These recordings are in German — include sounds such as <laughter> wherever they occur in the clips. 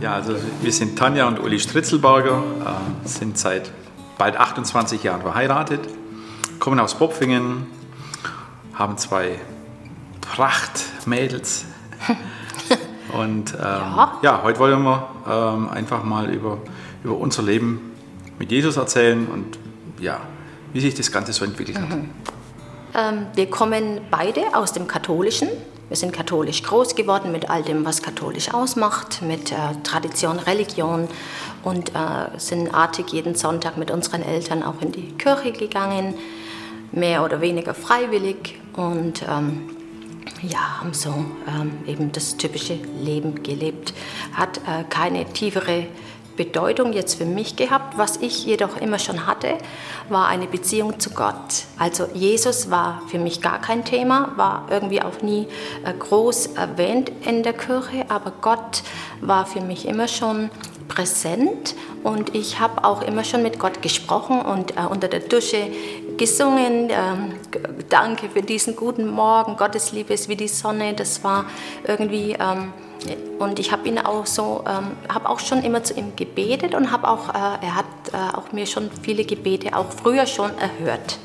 Ja, also wir sind Tanja und Uli Stritzelberger, äh, sind seit bald 28 Jahren verheiratet, kommen aus Bopfingen, haben zwei Prachtmädels. <laughs> Und ähm, ja. ja. heute wollen wir ähm, einfach mal über, über unser Leben mit Jesus erzählen und ja, wie sich das Ganze so entwickelt hat. Mhm. Ähm, wir kommen beide aus dem Katholischen. Wir sind katholisch groß geworden mit all dem, was katholisch ausmacht, mit äh, Tradition, Religion und äh, sind artig jeden Sonntag mit unseren Eltern auch in die Kirche gegangen, mehr oder weniger freiwillig und ähm, ja, haben so ähm, eben das typische Leben gelebt. Hat äh, keine tiefere Bedeutung jetzt für mich gehabt. Was ich jedoch immer schon hatte, war eine Beziehung zu Gott. Also Jesus war für mich gar kein Thema, war irgendwie auch nie äh, groß erwähnt in der Kirche, aber Gott war für mich immer schon präsent und ich habe auch immer schon mit Gott gesprochen und äh, unter der Dusche gesungen. Ähm, danke für diesen guten Morgen, Gottes Liebe ist wie die Sonne. Das war irgendwie ähm, und ich habe ihn auch so, ähm, habe auch schon immer zu ihm gebetet und habe auch, äh, er hat äh, auch mir schon viele Gebete auch früher schon erhört.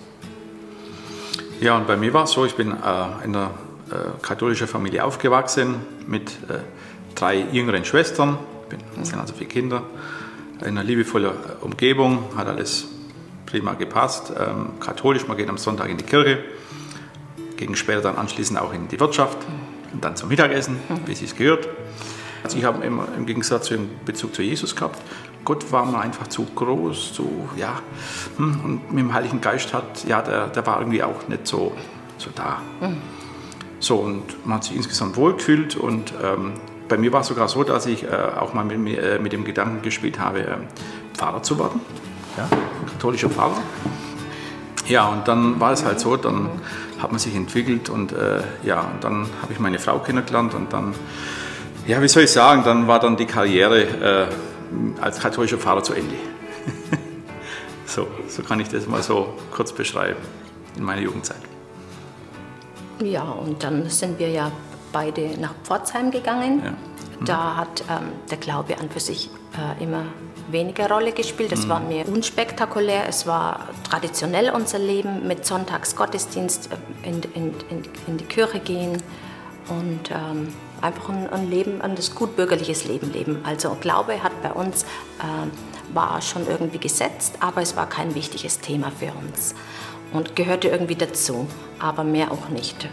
Ja, und bei mir war es so, ich bin äh, in einer äh, katholischen Familie aufgewachsen mit äh, drei jüngeren Schwestern, es sind also vier Kinder, in einer liebevollen Umgebung, hat alles prima gepasst. Ähm, katholisch, man geht am Sonntag in die Kirche, ging später dann anschließend auch in die Wirtschaft und dann zum Mittagessen, wie es gehört. Also ich habe immer im Gegensatz zu dem Bezug zu Jesus gehabt. Gott war mir einfach zu groß, zu, ja, hm, und mit dem Heiligen Geist hat, ja, der, der war irgendwie auch nicht so, so da. Mhm. So, und man hat sich insgesamt wohlgefühlt und ähm, bei mir war es sogar so, dass ich äh, auch mal mit, äh, mit, dem Gedanken gespielt habe, äh, Pfarrer zu werden, ja, katholischer Pfarrer. Ja, und dann war es halt so, dann hat man sich entwickelt und äh, ja, und dann habe ich meine Frau kennengelernt und dann, ja, wie soll ich sagen, dann war dann die Karriere äh, als katholischer Pfarrer zu Ende. <laughs> so, so kann ich das mal so kurz beschreiben in meiner Jugendzeit. Ja, und dann sind wir ja beide nach Pforzheim gegangen. Ja. Mhm. Da hat ähm, der Glaube an für sich äh, immer weniger Rolle gespielt. Es mhm. war mir unspektakulär, es war traditionell unser Leben mit Sonntagsgottesdienst äh, in, in, in, in die Kirche gehen und ähm, einfach ein, ein, Leben, ein das gutbürgerliches Leben leben. Also Glaube hat bei uns äh, war schon irgendwie gesetzt, aber es war kein wichtiges Thema für uns und gehörte irgendwie dazu, aber mehr auch nicht.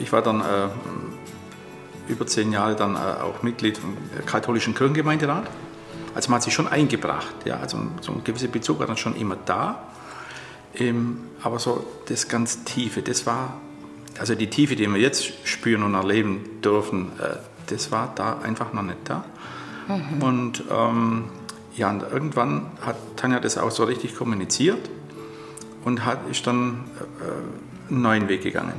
Ich war dann äh, über zehn Jahre dann äh, auch Mitglied im katholischen Kirchengemeinderat. Also man hat sich schon eingebracht, ja, also so ein gewisser Bezug war dann schon immer da. Ähm, aber so das ganz Tiefe, das war, also die Tiefe, die wir jetzt spüren und erleben dürfen, äh, das war da einfach noch nicht da. Mhm. Und ähm, ja, und irgendwann hat Tanja das auch so richtig kommuniziert und hat, ist dann äh, einen neuen Weg gegangen.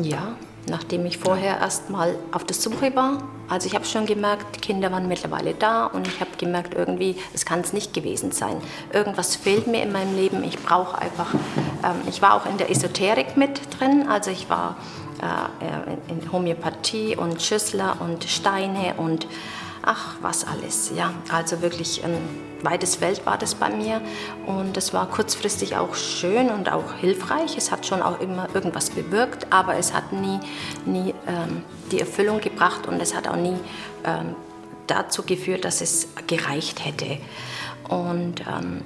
Ja, nachdem ich vorher erst mal auf der Suche war. Also ich habe schon gemerkt, die Kinder waren mittlerweile da und ich habe gemerkt, irgendwie, es kann es nicht gewesen sein. Irgendwas fehlt mir in meinem Leben. Ich brauche einfach, ähm, ich war auch in der Esoterik mit drin, also ich war äh, in Homöopathie und Schüssler und Steine und ach, was alles. Ja, also wirklich ein weites Feld war das bei mir und es war kurzfristig auch schön und auch hilfreich. Es hat schon auch immer irgendwas bewirkt, aber es hat nie, nie ähm, die Erfüllung gebracht und es hat auch nie ähm, dazu geführt, dass es gereicht hätte. Und ähm,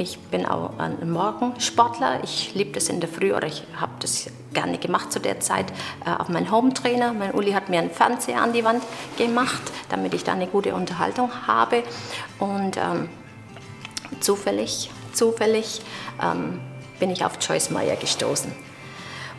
ich bin auch ein Morgensportler. Ich liebe das in der Früh oder ich habe das gerne gemacht zu der Zeit. Äh, auf meinen Home-Trainer. Mein Uli hat mir einen Fernseher an die Wand gemacht, damit ich da eine gute Unterhaltung habe. Und ähm, zufällig, zufällig ähm, bin ich auf Joyce Meyer gestoßen.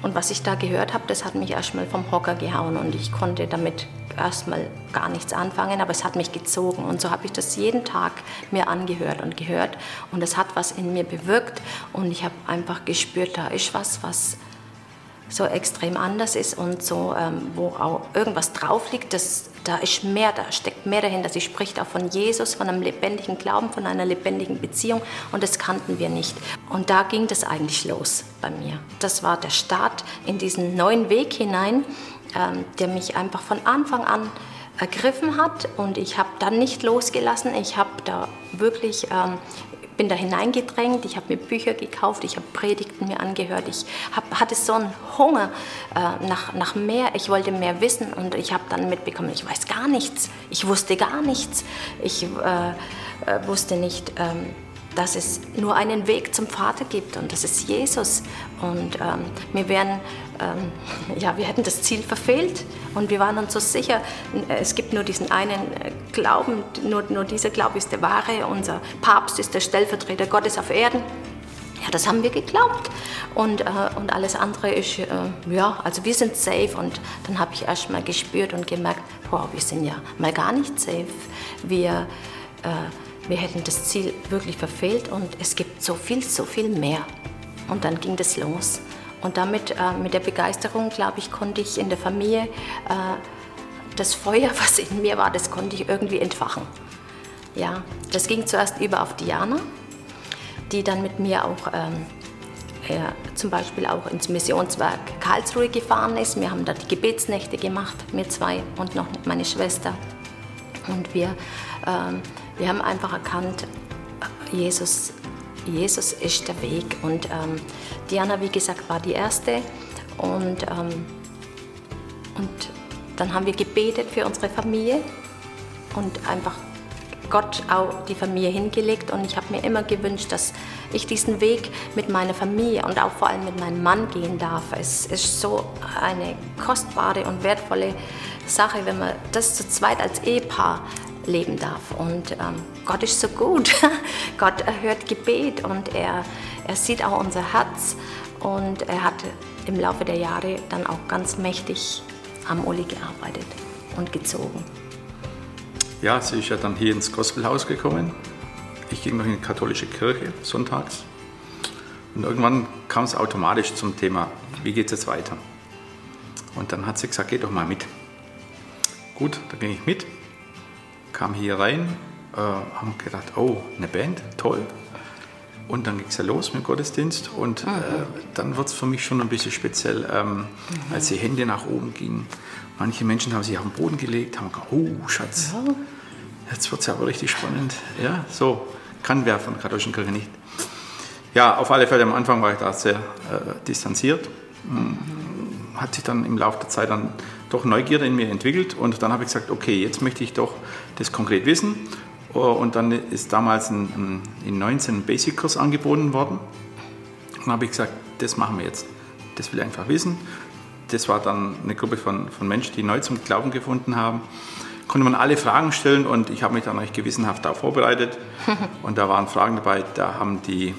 Und was ich da gehört habe, das hat mich erstmal vom Hocker gehauen und ich konnte damit erstmal gar nichts anfangen, aber es hat mich gezogen. Und so habe ich das jeden Tag mir angehört und gehört und es hat was in mir bewirkt und ich habe einfach gespürt, da ist was, was so extrem anders ist und so, ähm, wo auch irgendwas drauf liegt, das, da ist mehr, da steckt mehr dahinter. Sie spricht auch von Jesus, von einem lebendigen Glauben, von einer lebendigen Beziehung und das kannten wir nicht. Und da ging das eigentlich los bei mir. Das war der Start in diesen neuen Weg hinein, ähm, der mich einfach von Anfang an ergriffen hat und ich habe dann nicht losgelassen. Ich habe da wirklich ähm, bin da hineingedrängt, ich habe mir Bücher gekauft, ich habe Predigten mir angehört, ich hab, hatte so einen Hunger äh, nach, nach mehr, ich wollte mehr wissen und ich habe dann mitbekommen, ich weiß gar nichts, ich wusste gar nichts, ich äh, äh, wusste nicht, ähm, dass es nur einen Weg zum Vater gibt und das ist Jesus. Und ähm, wir wären, ähm, <laughs> ja, wir hätten das Ziel verfehlt und wir waren uns so sicher, es gibt nur diesen einen äh, Glauben, nur, nur dieser Glaube ist der wahre, unser Papst ist der Stellvertreter Gottes auf Erden. Ja, das haben wir geglaubt. Und, äh, und alles andere ist, äh, ja, also wir sind safe. Und dann habe ich erst mal gespürt und gemerkt, boah, wir sind ja mal gar nicht safe. Wir, äh, wir hätten das Ziel wirklich verfehlt und es gibt so viel, so viel mehr. Und dann ging das los. Und damit, äh, mit der Begeisterung, glaube ich, konnte ich in der Familie äh, das Feuer, <laughs> was in mir war, das konnte ich irgendwie entfachen. Ja, das ging zuerst über auf Diana, die dann mit mir auch ähm, ja, zum Beispiel auch ins Missionswerk Karlsruhe gefahren ist. Wir haben da die Gebetsnächte gemacht, wir zwei und noch meine Schwester. Und wir ähm, wir haben einfach erkannt, Jesus, Jesus ist der Weg. Und ähm, Diana, wie gesagt, war die Erste. Und, ähm, und dann haben wir gebetet für unsere Familie und einfach Gott auch die Familie hingelegt. Und ich habe mir immer gewünscht, dass ich diesen Weg mit meiner Familie und auch vor allem mit meinem Mann gehen darf. Es ist so eine kostbare und wertvolle Sache, wenn man das zu zweit als Ehepaar leben darf. Und ähm, Gott ist so gut. <laughs> Gott erhört Gebet und er, er sieht auch unser Herz. Und er hat im Laufe der Jahre dann auch ganz mächtig am Uli gearbeitet und gezogen. Ja, sie ist ja dann hier ins Gospelhaus gekommen. Ich ging noch in die katholische Kirche sonntags. Und irgendwann kam es automatisch zum Thema, wie geht es jetzt weiter? Und dann hat sie gesagt, geh doch mal mit. Gut, da ging ich mit kam hier rein, äh, haben gedacht, oh, eine Band, toll. Und dann ging es ja los mit dem Gottesdienst und äh, dann wird es für mich schon ein bisschen speziell, ähm, mhm. als die Hände nach oben gingen. Manche Menschen haben sich auf den Boden gelegt, haben gesagt, oh Schatz, ja. jetzt wird es ja aber richtig spannend. Ja, so kann wer von der katholischen Kirche nicht. Ja, auf alle Fälle am Anfang war ich da sehr äh, distanziert. Mhm. Hat sich dann im Laufe der Zeit dann doch Neugierde in mir entwickelt und dann habe ich gesagt, okay, jetzt möchte ich doch das konkret wissen. Und dann ist damals ein, in 19 ein Basic-Kurs angeboten worden. Und dann habe ich gesagt, das machen wir jetzt. Das will ich einfach wissen. Das war dann eine Gruppe von, von Menschen, die neu zum Glauben gefunden haben. Konnte man alle Fragen stellen und ich habe mich dann euch gewissenhaft darauf vorbereitet. <laughs> Und da waren Fragen dabei, da haben die,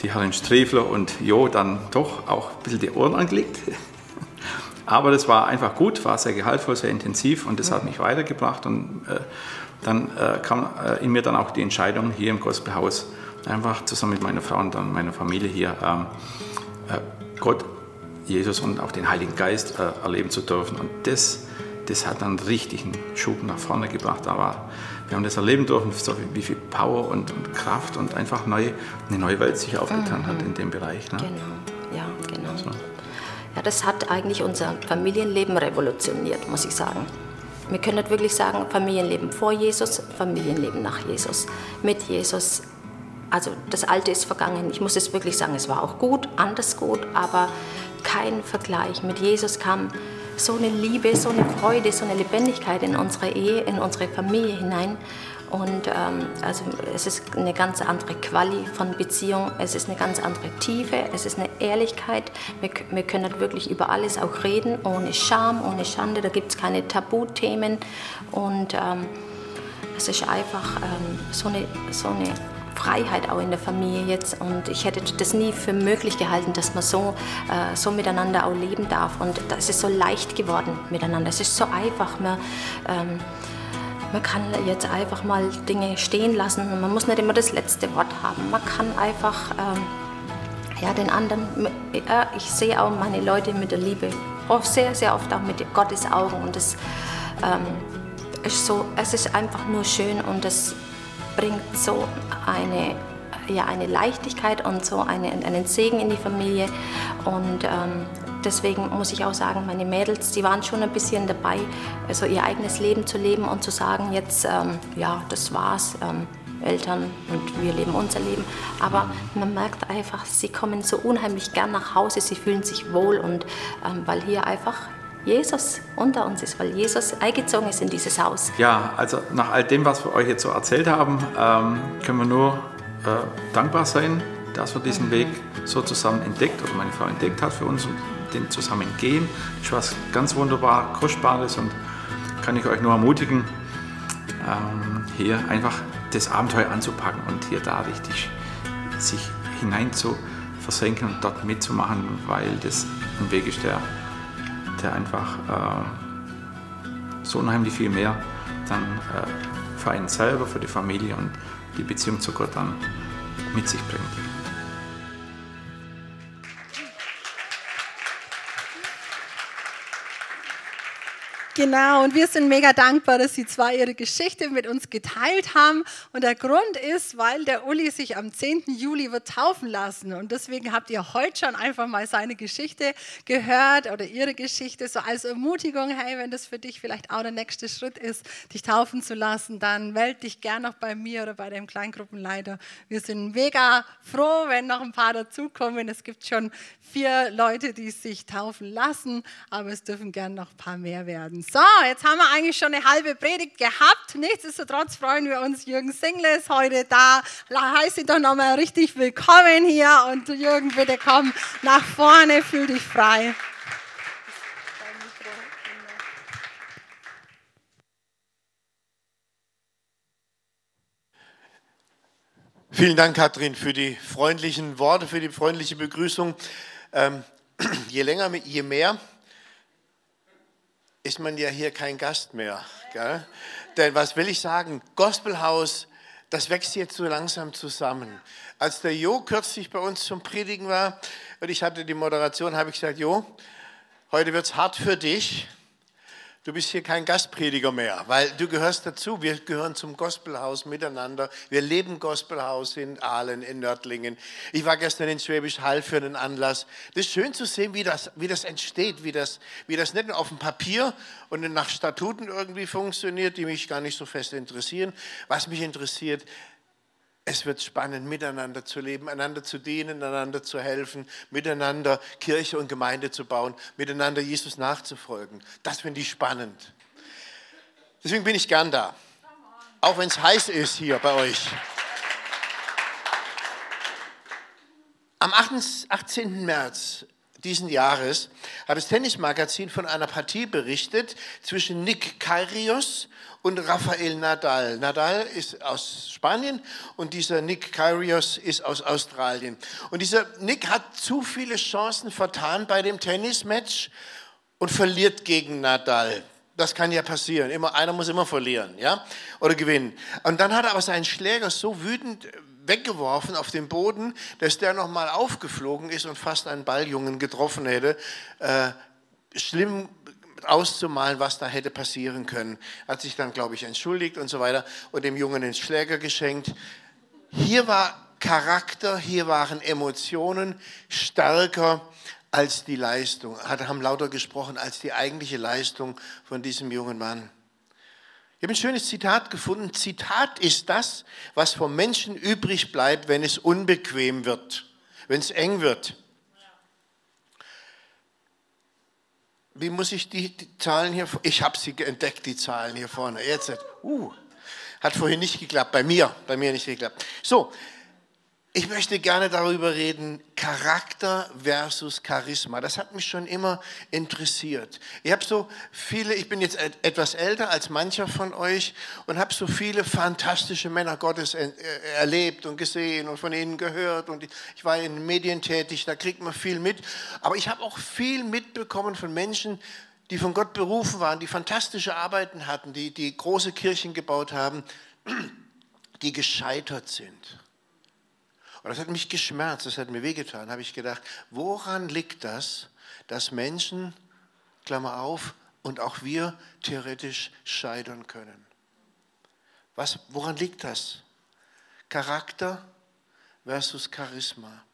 die Herren Strefler und Jo dann doch auch ein bisschen die Ohren angelegt. Aber das war einfach gut, war sehr gehaltvoll, sehr intensiv und das hat mich weitergebracht. Und äh, dann äh, kam äh, in mir dann auch die Entscheidung, hier im Gospelhaus einfach zusammen mit meiner Frau und dann meiner Familie hier ähm, äh, Gott, Jesus und auch den Heiligen Geist äh, erleben zu dürfen. Und das, das hat dann richtig einen Schub nach vorne gebracht. Aber wir haben das erleben dürfen, so wie viel Power und, und Kraft und einfach neu, eine neue Welt sich aufgetan mhm. hat in dem Bereich. Ne? Genau, ja, genau. So. Ja, das hat eigentlich unser Familienleben revolutioniert, muss ich sagen. Wir können nicht wirklich sagen, Familienleben vor Jesus, Familienleben nach Jesus. Mit Jesus, also das Alte ist vergangen. Ich muss es wirklich sagen, es war auch gut, anders gut, aber kein Vergleich. Mit Jesus kam so eine Liebe, so eine Freude, so eine Lebendigkeit in unsere Ehe, in unsere Familie hinein. Und ähm, also es ist eine ganz andere Quali von Beziehung, es ist eine ganz andere Tiefe, es ist eine Ehrlichkeit. Wir, wir können halt wirklich über alles auch reden, ohne Scham, ohne Schande, da gibt es keine Tabuthemen. Und ähm, es ist einfach ähm, so, eine, so eine Freiheit auch in der Familie jetzt und ich hätte das nie für möglich gehalten, dass man so, äh, so miteinander auch leben darf und das ist so leicht geworden miteinander. Es ist so einfach. Man, ähm, man kann jetzt einfach mal Dinge stehen lassen. Man muss nicht immer das letzte Wort haben. Man kann einfach ähm, ja, den anderen, ja, ich sehe auch meine Leute mit der Liebe, oft, sehr, sehr oft auch mit Gottes Augen. Und das ähm, ist so, es ist einfach nur schön und es bringt so eine, ja, eine Leichtigkeit und so eine, einen Segen in die Familie. Und ähm, deswegen muss ich auch sagen, meine Mädels, die waren schon ein bisschen dabei, also ihr eigenes Leben zu leben und zu sagen, jetzt, ähm, ja, das war's. Ähm, Eltern und wir leben unser Leben. Aber man merkt einfach, sie kommen so unheimlich gern nach Hause, sie fühlen sich wohl und ähm, weil hier einfach Jesus unter uns ist, weil Jesus eingezogen ist in dieses Haus. Ja, also nach all dem, was wir euch jetzt so erzählt haben, ähm, können wir nur äh, dankbar sein, dass wir diesen mhm. Weg so zusammen entdeckt oder meine Frau entdeckt hat für uns und den zusammen gehen. Das ist was ganz wunderbar, kostbares und kann ich euch nur ermutigen, ähm, hier einfach das Abenteuer anzupacken und hier da richtig sich hinein zu versenken und dort mitzumachen, weil das ein Weg ist, der der einfach äh, so unheimlich viel mehr dann äh, für einen selber, für die Familie und die Beziehung zu Gott dann mit sich bringt. Genau, und wir sind mega dankbar, dass Sie zwei Ihre Geschichte mit uns geteilt haben. Und der Grund ist, weil der Uli sich am 10. Juli wird taufen lassen. Und deswegen habt ihr heute schon einfach mal seine Geschichte gehört oder Ihre Geschichte, so als Ermutigung, hey, wenn das für dich vielleicht auch der nächste Schritt ist, dich taufen zu lassen, dann melde dich gern noch bei mir oder bei dem Kleingruppenleiter. Wir sind mega froh, wenn noch ein paar dazukommen. Es gibt schon vier Leute, die sich taufen lassen, aber es dürfen gern noch ein paar mehr werden. So, jetzt haben wir eigentlich schon eine halbe Predigt gehabt. Nichtsdestotrotz freuen wir uns, Jürgen Single ist heute da. Heiße ihn doch nochmal richtig willkommen hier und Jürgen, bitte komm nach vorne, fühl dich frei. Vielen Dank, Katrin, für die freundlichen Worte, für die freundliche Begrüßung. Ähm, <clears throat> je länger, je mehr ist man ja hier kein Gast mehr. Gell? Denn was will ich sagen? Gospelhaus, das wächst jetzt so langsam zusammen. Als der Jo kürzlich bei uns zum Predigen war und ich hatte die Moderation, habe ich gesagt, Jo, heute wird es hart für dich. Du bist hier kein Gastprediger mehr, weil du gehörst dazu. Wir gehören zum Gospelhaus miteinander. Wir leben Gospelhaus in Aalen, in Nördlingen. Ich war gestern in Schwäbisch Hall für einen Anlass. Das ist schön zu sehen, wie das, wie das entsteht, wie das, wie das nicht nur auf dem Papier und nach Statuten irgendwie funktioniert, die mich gar nicht so fest interessieren. Was mich interessiert, es wird spannend, miteinander zu leben, einander zu dienen, einander zu helfen, miteinander Kirche und Gemeinde zu bauen, miteinander Jesus nachzufolgen. Das finde ich spannend. Deswegen bin ich gern da. Auch wenn es heiß ist hier bei euch. Am 18. März diesen Jahres hat das Tennismagazin von einer Partie berichtet zwischen Nick Kyrgios und Rafael Nadal. Nadal ist aus Spanien und dieser Nick Kyrgios ist aus Australien. Und dieser Nick hat zu viele Chancen vertan bei dem Tennismatch und verliert gegen Nadal. Das kann ja passieren. Immer, einer muss immer verlieren, ja, oder gewinnen. Und dann hat er aber seinen Schläger so wütend weggeworfen auf den Boden, dass der nochmal aufgeflogen ist und fast einen Balljungen getroffen hätte. Äh, schlimm auszumalen, was da hätte passieren können. Hat sich dann, glaube ich, entschuldigt und so weiter und dem Jungen den Schläger geschenkt. Hier war Charakter, hier waren Emotionen stärker als die Leistung, haben lauter gesprochen als die eigentliche Leistung von diesem jungen Mann. Ich habe ein schönes Zitat gefunden. Zitat ist das, was vom Menschen übrig bleibt, wenn es unbequem wird, wenn es eng wird. Wie muss ich die, die Zahlen hier? Ich habe sie entdeckt, die Zahlen hier vorne. Jetzt, uh, hat vorhin nicht geklappt, bei mir, bei mir nicht geklappt. So, ich möchte gerne darüber reden, Charakter versus Charisma. Das hat mich schon immer interessiert. Ich habe so viele, ich bin jetzt etwas älter als mancher von euch und habe so viele fantastische Männer Gottes erlebt und gesehen und von ihnen gehört. Und ich war in Medien tätig, da kriegt man viel mit. Aber ich habe auch viel mitbekommen von Menschen, die von Gott berufen waren, die fantastische Arbeiten hatten, die, die große Kirchen gebaut haben, <clears throat> die gescheitert sind und das hat mich geschmerzt, das hat mir wehgetan. Habe ich gedacht, woran liegt das, dass Menschen, Klammer auf, und auch wir theoretisch scheitern können? Was, woran liegt das? Charakter versus Charisma.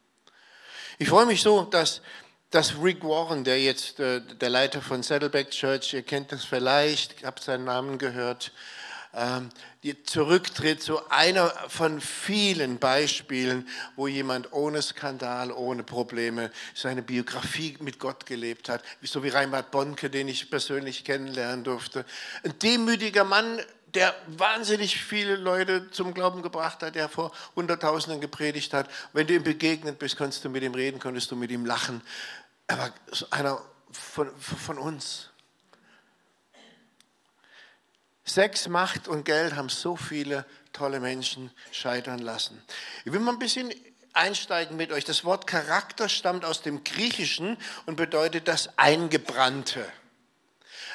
Ich freue mich so, dass dass Rick Warren, der jetzt äh, der Leiter von Saddleback Church, ihr kennt das vielleicht, habt seinen Namen gehört, zurücktritt, so einer von vielen Beispielen, wo jemand ohne Skandal, ohne Probleme seine Biografie mit Gott gelebt hat, so wie Reinhard Bonke, den ich persönlich kennenlernen durfte. Ein demütiger Mann, der wahnsinnig viele Leute zum Glauben gebracht hat, der vor Hunderttausenden gepredigt hat. Wenn du ihm begegnet bist, konntest du mit ihm reden, konntest du mit ihm lachen. Er war einer von, von uns. Sex, Macht und Geld haben so viele tolle Menschen scheitern lassen. Ich will mal ein bisschen einsteigen mit euch. Das Wort Charakter stammt aus dem Griechischen und bedeutet das Eingebrannte.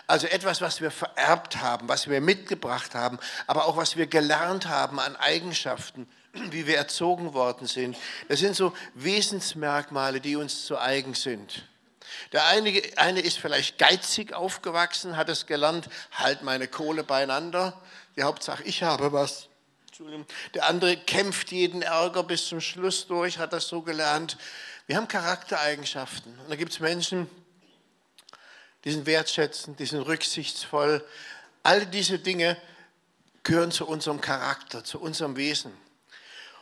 Also etwas, was wir vererbt haben, was wir mitgebracht haben, aber auch was wir gelernt haben an Eigenschaften, <clears throat> wie wir erzogen worden sind. Das sind so Wesensmerkmale, die uns zu eigen sind. Der eine, eine ist vielleicht geizig aufgewachsen, hat es gelernt, halt meine Kohle beieinander. Die Hauptsache, ich habe was. Der andere kämpft jeden Ärger bis zum Schluss durch, hat das so gelernt. Wir haben Charaktereigenschaften. Und da gibt es Menschen, die sind wertschätzend, die sind rücksichtsvoll. All diese Dinge gehören zu unserem Charakter, zu unserem Wesen.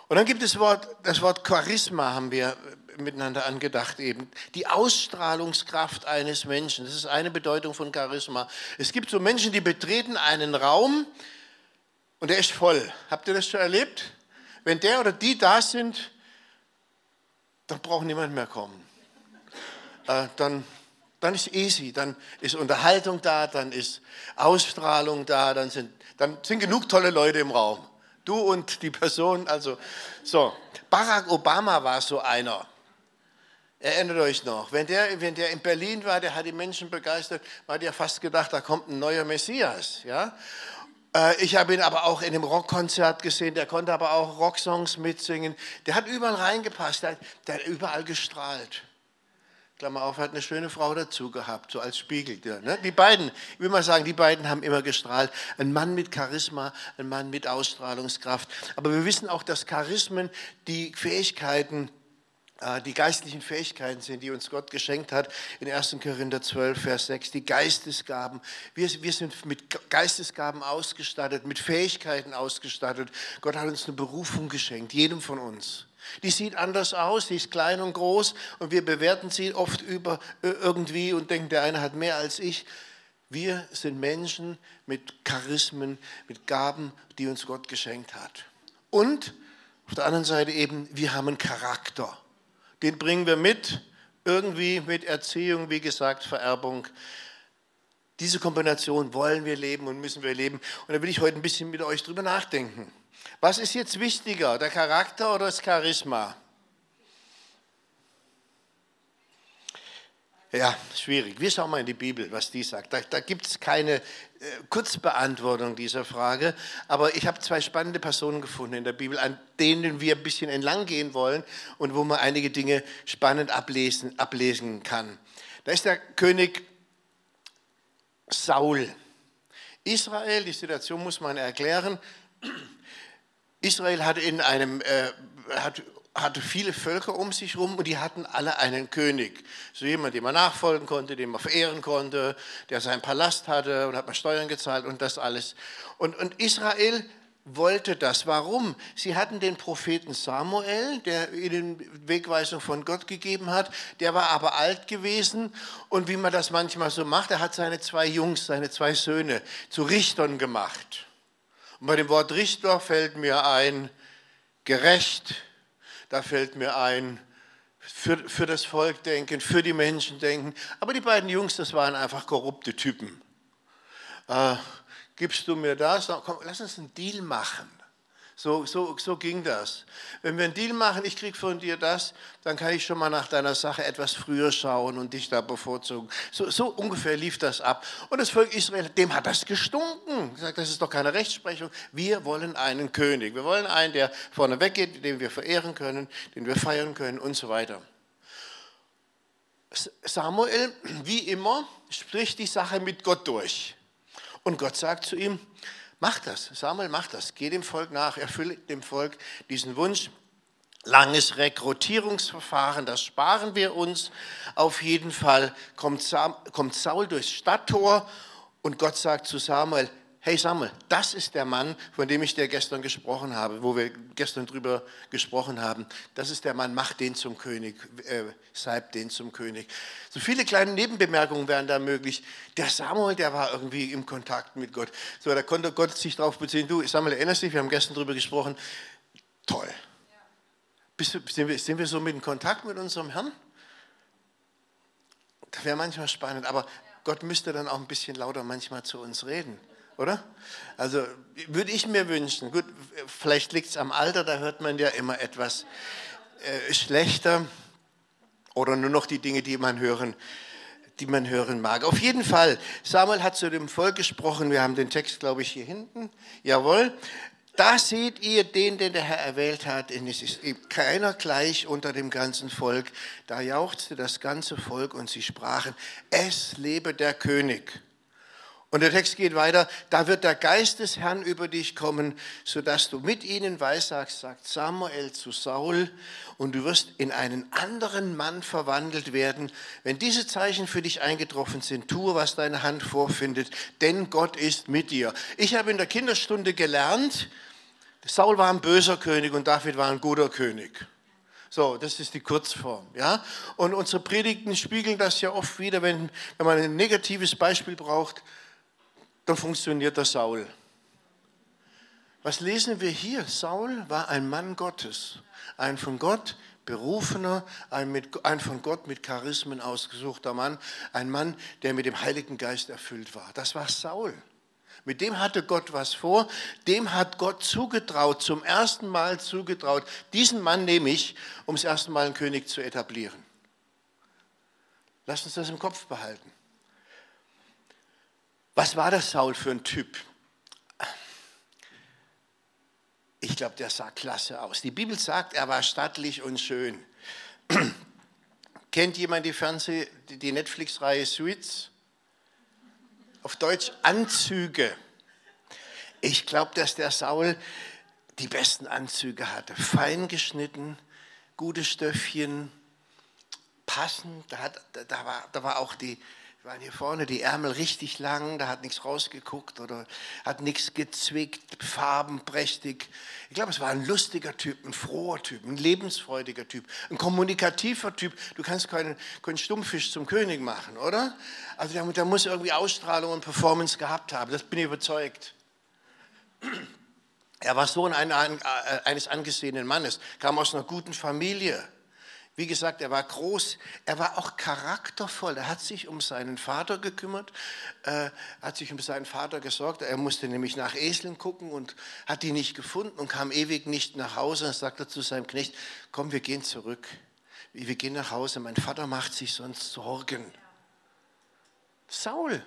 Und dann gibt es Wort, das Wort Charisma, haben wir miteinander angedacht eben. Die Ausstrahlungskraft eines Menschen, das ist eine Bedeutung von Charisma. Es gibt so Menschen, die betreten einen Raum und der ist voll. Habt ihr das schon erlebt? Wenn der oder die da sind, dann braucht niemand mehr kommen. Äh, dann dann ist easy, dann ist Unterhaltung da, dann ist Ausstrahlung da, dann sind, dann sind genug tolle Leute im Raum. Du und die Person, also so. Barack Obama war so einer. Erinnert euch noch, wenn der, wenn der in Berlin war, der hat die Menschen begeistert, hat ja fast gedacht, da kommt ein neuer Messias. Ja? Äh, ich habe ihn aber auch in einem Rockkonzert gesehen, der konnte aber auch Rocksongs mitsingen. Der hat überall reingepasst, der, der hat überall gestrahlt. Klammer auf, hat eine schöne Frau dazu gehabt, so als Spiegel. Ne? Die beiden, ich will mal sagen, die beiden haben immer gestrahlt. Ein Mann mit Charisma, ein Mann mit Ausstrahlungskraft. Aber wir wissen auch, dass Charismen die Fähigkeiten, äh, die geistlichen Fähigkeiten sind, die uns Gott geschenkt hat. In 1. Korinther 12, Vers 6, die Geistesgaben. Wir, wir sind mit Geistesgaben ausgestattet, mit Fähigkeiten ausgestattet. Gott hat uns eine Berufung geschenkt, jedem von uns. Die sieht anders aus, die ist klein und groß und wir bewerten sie oft über äh, irgendwie und denken, der eine hat mehr als ich. Wir sind Menschen mit Charismen, mit Gaben, die uns Gott geschenkt hat. Und auf der anderen Seite eben, wir haben einen Charakter. Den bringen wir mit, irgendwie mit Erziehung, wie gesagt, Vererbung. Diese Kombination wollen wir leben und müssen wir leben. Und da will ich heute ein bisschen mit euch drüber nachdenken. Was ist jetzt wichtiger, der Charakter oder das Charisma? Ja, schwierig. Wir schauen mal in die Bibel, was die sagt. Da, da gibt es keine äh, Kurzbeantwortung dieser Frage, aber ich habe zwei spannende Personen gefunden in der Bibel, an denen wir ein bisschen entlang gehen wollen und wo man einige Dinge spannend ablesen, ablesen kann. Da ist der König Saul. Israel, die Situation muss man erklären. <clears throat> Israel hatte in einem, äh, hat, hatte viele Völker um sich herum und die hatten alle einen König. So jemand, dem man nachfolgen konnte, den man verehren konnte, der seinen Palast hatte und hat man Steuern gezahlt und das alles. Und, und Israel wollte das. Warum? Sie hatten den Propheten Samuel, der ihnen Wegweisung von Gott gegeben hat. Der war aber alt gewesen und wie man das manchmal so macht, er hat seine zwei Jungs, seine zwei Söhne zu Richtern gemacht. Und bei dem Wort Richter fällt mir ein, gerecht, da fällt mir ein, für, für das Volk denken, für die Menschen denken. Aber die beiden Jungs, das waren einfach korrupte Typen. Äh, gibst du mir das? Komm, lass uns einen Deal machen. So, so, so ging das. Wenn wir einen Deal machen, ich kriege von dir das, dann kann ich schon mal nach deiner Sache etwas früher schauen und dich da bevorzugen. So, so ungefähr lief das ab. Und das Volk Israel, dem hat das gestunken. Gesagt, das ist doch keine Rechtsprechung. Wir wollen einen König. Wir wollen einen, der vorne weggeht, den wir verehren können, den wir feiern können und so weiter. Samuel, wie immer, spricht die Sache mit Gott durch. Und Gott sagt zu ihm, Mach das, Samuel, mach das. Geh dem Volk nach, erfülle dem Volk diesen Wunsch. langes Rekrutierungsverfahren, das sparen wir uns. Auf jeden Fall kommt, Saul durchs Stadttor und Gott sagt zu Samuel, hey Samuel, das ist der Mann, von dem ich dir gestern gesprochen habe, wo wir gestern drüber gesprochen haben. Das ist der Mann, mach den zum König, äh, salb den zum König. So viele kleine Nebenbemerkungen wären da möglich. Der Samuel, der war irgendwie im Kontakt mit Gott. So, da konnte Gott sich darauf beziehen, du Samuel, erinnerst dich, wir haben gestern drüber gesprochen. Toll. Du, sind, wir, sind wir so mit in Kontakt mit unserem Herrn? Das wäre manchmal spannend, aber Gott müsste dann auch ein bisschen lauter manchmal zu uns reden oder? Also würde ich mir wünschen, gut, vielleicht liegt es am Alter, da hört man ja immer etwas äh, schlechter oder nur noch die Dinge, die man hören, die man hören mag. Auf jeden Fall, Samuel hat zu dem Volk gesprochen, wir haben den Text, glaube ich, hier hinten. Jawohl. Da seht ihr den, den der Herr erwählt hat, und es ist keiner gleich unter dem ganzen Volk. Da jauchzte das ganze Volk und sie sprachen, es lebe der König. Und der Text geht weiter, da wird der Geist des Herrn über dich kommen, sodass du mit ihnen weissagst, sagt Samuel zu Saul, und du wirst in einen anderen Mann verwandelt werden. Wenn diese Zeichen für dich eingetroffen sind, tue, was deine Hand vorfindet, denn Gott ist mit dir. Ich habe in der Kinderstunde gelernt, Saul war ein böser König und David war ein guter König. So, das ist die Kurzform. Ja? Und unsere Predigten spiegeln das ja oft wieder, wenn, wenn man ein negatives Beispiel braucht dann funktioniert der Saul. Was lesen wir hier? Saul war ein Mann Gottes, ein von Gott berufener, ein, mit, ein von Gott mit Charismen ausgesuchter Mann, ein Mann, der mit dem Heiligen Geist erfüllt war. Das war Saul. Mit dem hatte Gott was vor, dem hat Gott zugetraut, zum ersten Mal zugetraut. Diesen Mann nehme ich, um das erste Mal einen König zu etablieren. Lass uns das im Kopf behalten. Was war das Saul für ein Typ? Ich glaube, der sah klasse aus. Die Bibel sagt, er war stattlich und schön. Kennt jemand die Fernseh, die Netflix-Reihe Suits? Auf Deutsch Anzüge. Ich glaube, dass der Saul die besten Anzüge hatte. Fein geschnitten, gute Stöffchen, passend. Da, hat, da, war, da war auch die, waren hier vorne die Ärmel richtig lang, da hat nichts rausgeguckt oder hat nichts gezwickt, farbenprächtig. Ich glaube, es war ein lustiger Typ, ein froher Typ, ein lebensfreudiger Typ, ein kommunikativer Typ. Du kannst keinen, keinen Stummfisch zum König machen, oder? Also der, der muss irgendwie Ausstrahlung und Performance gehabt haben, das bin ich überzeugt. Er war Sohn eines angesehenen Mannes, kam aus einer guten Familie. Wie gesagt, er war groß, er war auch charaktervoll. Er hat sich um seinen Vater gekümmert, äh, hat sich um seinen Vater gesorgt. Er musste nämlich nach Eseln gucken und hat die nicht gefunden und kam ewig nicht nach Hause. Und sagte zu seinem Knecht, komm, wir gehen zurück. Wir gehen nach Hause. Mein Vater macht sich sonst Sorgen. Saul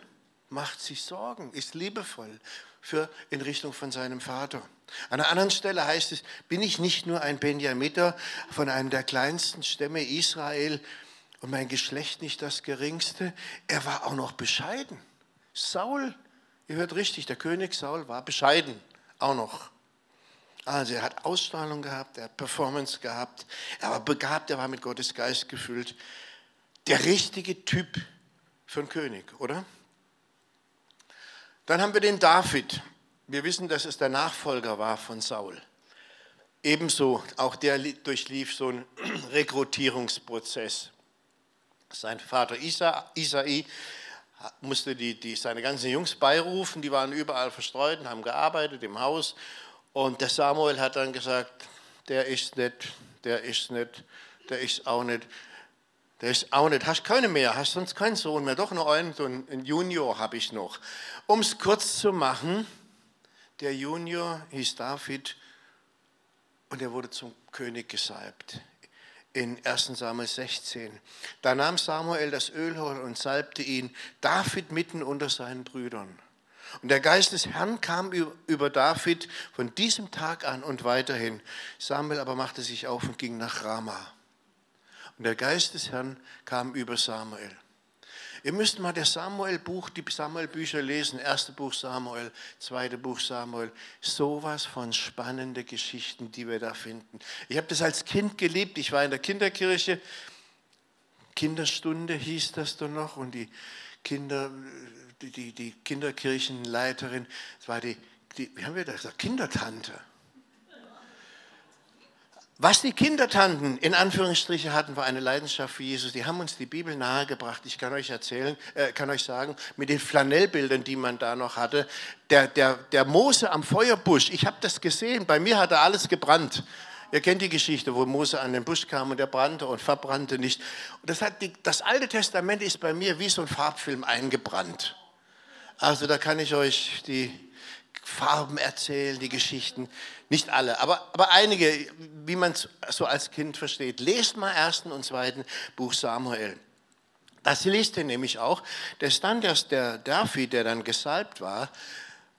macht sich Sorgen, ist liebevoll für, in Richtung von seinem Vater. An einer anderen Stelle heißt es, bin ich nicht nur ein Benjamiter von einem der kleinsten Stämme Israel und mein Geschlecht nicht das geringste? Er war auch noch bescheiden. Saul, ihr hört richtig, der König Saul war bescheiden, auch noch. Also er hat Ausstrahlung gehabt, er hat Performance gehabt, er war begabt, er war mit Gottes Geist gefüllt. Der richtige Typ für einen König, oder? Dann haben wir den David. Wir wissen, dass es der Nachfolger war von Saul. Ebenso, auch der durchlief so einen <clears throat> Rekrutierungsprozess. Sein Vater Isa, Isai musste die, die, seine ganzen Jungs beirufen, die waren überall verstreut und haben gearbeitet im Haus. Und der Samuel hat dann gesagt, der ist nicht, der ist nicht, der ist auch nicht. Der ist auch nicht, hast keine mehr, hast sonst keinen Sohn mehr, doch noch einen, so einen Junior habe ich noch. Um es kurz zu machen, der Junior hieß David und er wurde zum König gesalbt. In 1 Samuel 16. Da nahm Samuel das Ölhorn und salbte ihn, David mitten unter seinen Brüdern. Und der Geist des Herrn kam über David von diesem Tag an und weiterhin. Samuel aber machte sich auf und ging nach Rama. Und der Geist des Herrn kam über Samuel. Ihr müsst mal das Samuel-Buch, die Samuel-Bücher lesen. Erste Buch Samuel, zweite Buch Samuel. Sowas von spannende Geschichten, die wir da finden. Ich habe das als Kind geliebt. Ich war in der Kinderkirche. Kinderstunde hieß das doch noch. Und die Kinder, die, die Kinderkirchenleiterin, das war die, die, wie haben wir das gesagt, Kindertante. Was die Kindertanten in Anführungsstriche hatten, war eine Leidenschaft für Jesus. Die haben uns die Bibel nahegebracht. Ich kann euch erzählen, äh, kann euch sagen, mit den Flanellbildern, die man da noch hatte, der, der, der Mose am Feuerbusch, ich habe das gesehen, bei mir hat er alles gebrannt. Ihr kennt die Geschichte, wo Mose an den Busch kam und der brannte und verbrannte nicht. Das, hat die, das Alte Testament ist bei mir wie so ein Farbfilm eingebrannt. Also da kann ich euch die Farben erzählen, die Geschichten. Nicht alle, aber, aber einige, wie man es so als Kind versteht. Lest mal ersten und zweiten Buch Samuel. Das liest ihr nämlich auch. Das dann der David, der dann gesalbt war,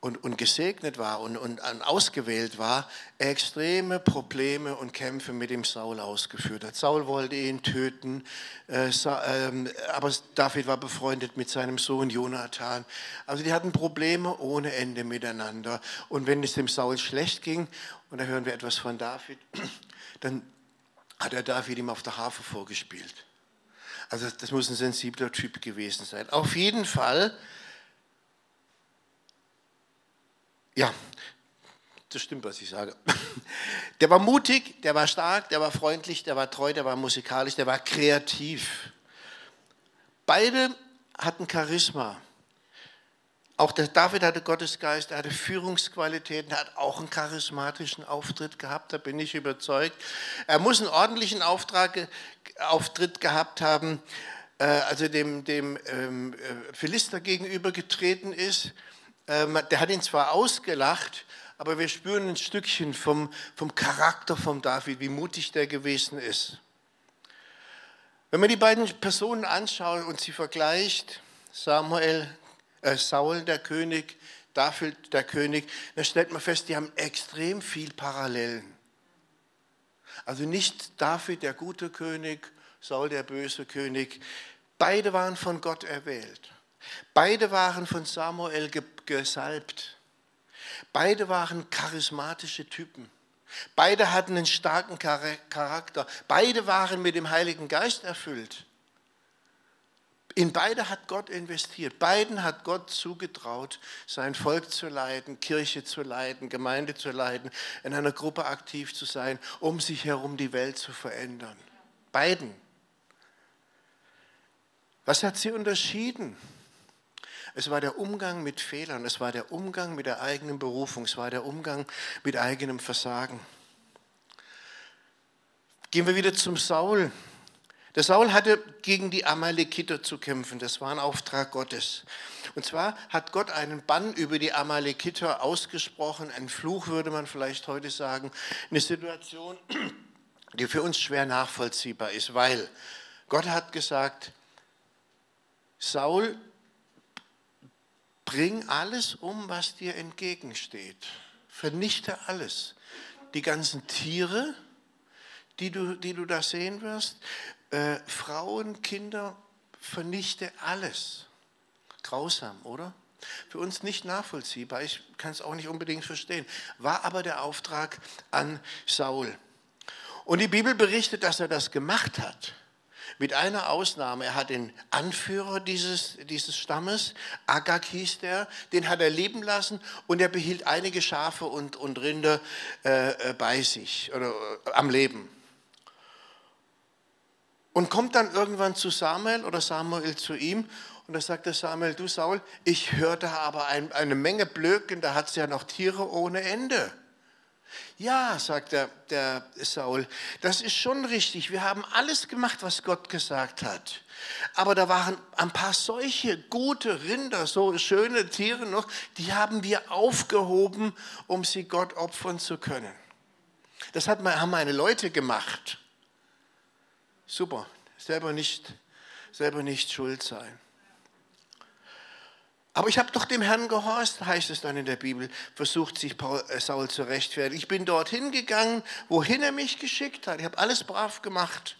und, und gesegnet war und, und, und ausgewählt war, extreme Probleme und Kämpfe mit dem Saul ausgeführt hat. Saul wollte ihn töten, äh, äh, aber David war befreundet mit seinem Sohn Jonathan. Also die hatten Probleme ohne Ende miteinander. Und wenn es dem Saul schlecht ging, und da hören wir etwas von David, <clears throat> dann hat er David ihm auf der Harfe vorgespielt. Also das muss ein sensibler Typ gewesen sein. Auf jeden Fall Ja, das stimmt, was ich sage. <laughs> Der war mutig, der war stark, der war freundlich, der war treu, der war musikalisch, der war kreativ. Beide hatten Charisma. Auch der David hatte Gottesgeist, er hatte Führungsqualitäten, er hat auch einen charismatischen Auftritt gehabt, da bin ich überzeugt. Er muss einen ordentlichen Auftrag, Auftritt gehabt haben, äh, als er dem, dem ähm, äh, Philister gegenüber getreten ist. Ähm, der hat ihn zwar ausgelacht, aber wir spüren ein Stückchen vom, vom Charakter von David, wie mutig der gewesen ist. Wenn man die beiden Personen anschaut und sie vergleicht, Samuel, äh, Saul der König, David der König, dann stellt man fest, die haben extrem viel Parallelen. Also nicht David der gute König, Saul der böse König. Beide waren von Gott erwählt. Beide waren von Samuel gesalbt. Beide waren charismatische Typen. Beide hatten einen starken Charakter. Beide waren mit dem Heiligen Geist erfüllt. In beide hat Gott investiert. Beiden hat Gott zugetraut, sein Volk zu leiten, Kirche zu leiten, Gemeinde zu leiten, in einer Gruppe aktiv zu sein, um sich herum die Welt zu verändern. Beiden. Was hat sie unterschieden? Es war der Umgang mit Fehlern, es war der Umgang mit der eigenen Berufung, es war der Umgang mit eigenem Versagen. Gehen wir wieder zum Saul. Der Saul hatte gegen die Amalekiter zu kämpfen. Das war ein Auftrag Gottes. Und zwar hat Gott einen Bann über die Amalekiter ausgesprochen, ein Fluch würde man vielleicht heute sagen, eine Situation, die für uns schwer nachvollziehbar ist, weil Gott hat gesagt, Saul, Bring alles um, was dir entgegensteht. Vernichte alles. Die ganzen Tiere, die du, die du da sehen wirst, äh, Frauen, Kinder, vernichte alles. Grausam, oder? Für uns nicht nachvollziehbar, ich kann es auch nicht unbedingt verstehen, war aber der Auftrag an Saul. Und die Bibel berichtet, dass er das gemacht hat. Mit einer Ausnahme, er hat den Anführer dieses, dieses Stammes, Agag hieß der, den hat er leben lassen und er behielt einige Schafe und, und Rinder äh, äh bei sich oder äh, am Leben. Und kommt dann irgendwann zu Samuel oder Samuel zu ihm und da sagt der Samuel, du Saul, ich höre da aber ein, eine Menge Blöcken, da hat es ja noch Tiere ohne Ende. Ja, sagt der, der Saul, das ist schon richtig. Wir haben alles gemacht, was Gott gesagt hat. Aber da waren ein paar solche gute Rinder, so schöne Tiere noch, die haben wir aufgehoben, um sie Gott opfern zu können. Das hat, haben meine Leute gemacht. Super, selber nicht, selber nicht schuld sein. Aber ich habe doch dem Herrn gehorcht, heißt es dann in der Bibel, versucht sich Paul, äh, Saul zu rechtfertigen. Ich bin dorthin gegangen, wohin er mich geschickt hat. Ich habe alles brav gemacht.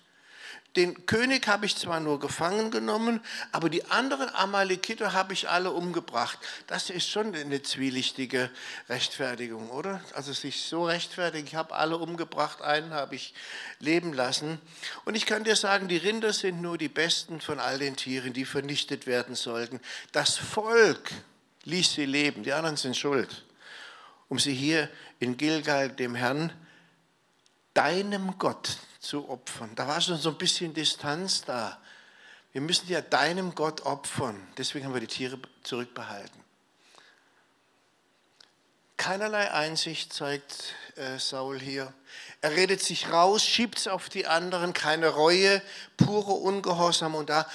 Den König habe ich zwar nur gefangen genommen, aber die anderen Amalekiter habe ich alle umgebracht. Das ist schon eine zwielichtige Rechtfertigung, oder? Also sich so rechtfertigen, ich habe alle umgebracht, einen habe ich leben lassen. Und ich kann dir sagen, die Rinder sind nur die besten von all den Tieren, die vernichtet werden sollten. Das Volk ließ sie leben, die anderen sind schuld, um sie hier in Gilgal dem Herrn, deinem Gott, zu opfern. Da war schon so ein bisschen Distanz da. Wir müssen ja deinem Gott opfern. Deswegen haben wir die Tiere zurückbehalten. Keinerlei Einsicht zeigt äh, Saul hier. Er redet sich raus, schiebt es auf die anderen, keine Reue, pure Ungehorsam. Und da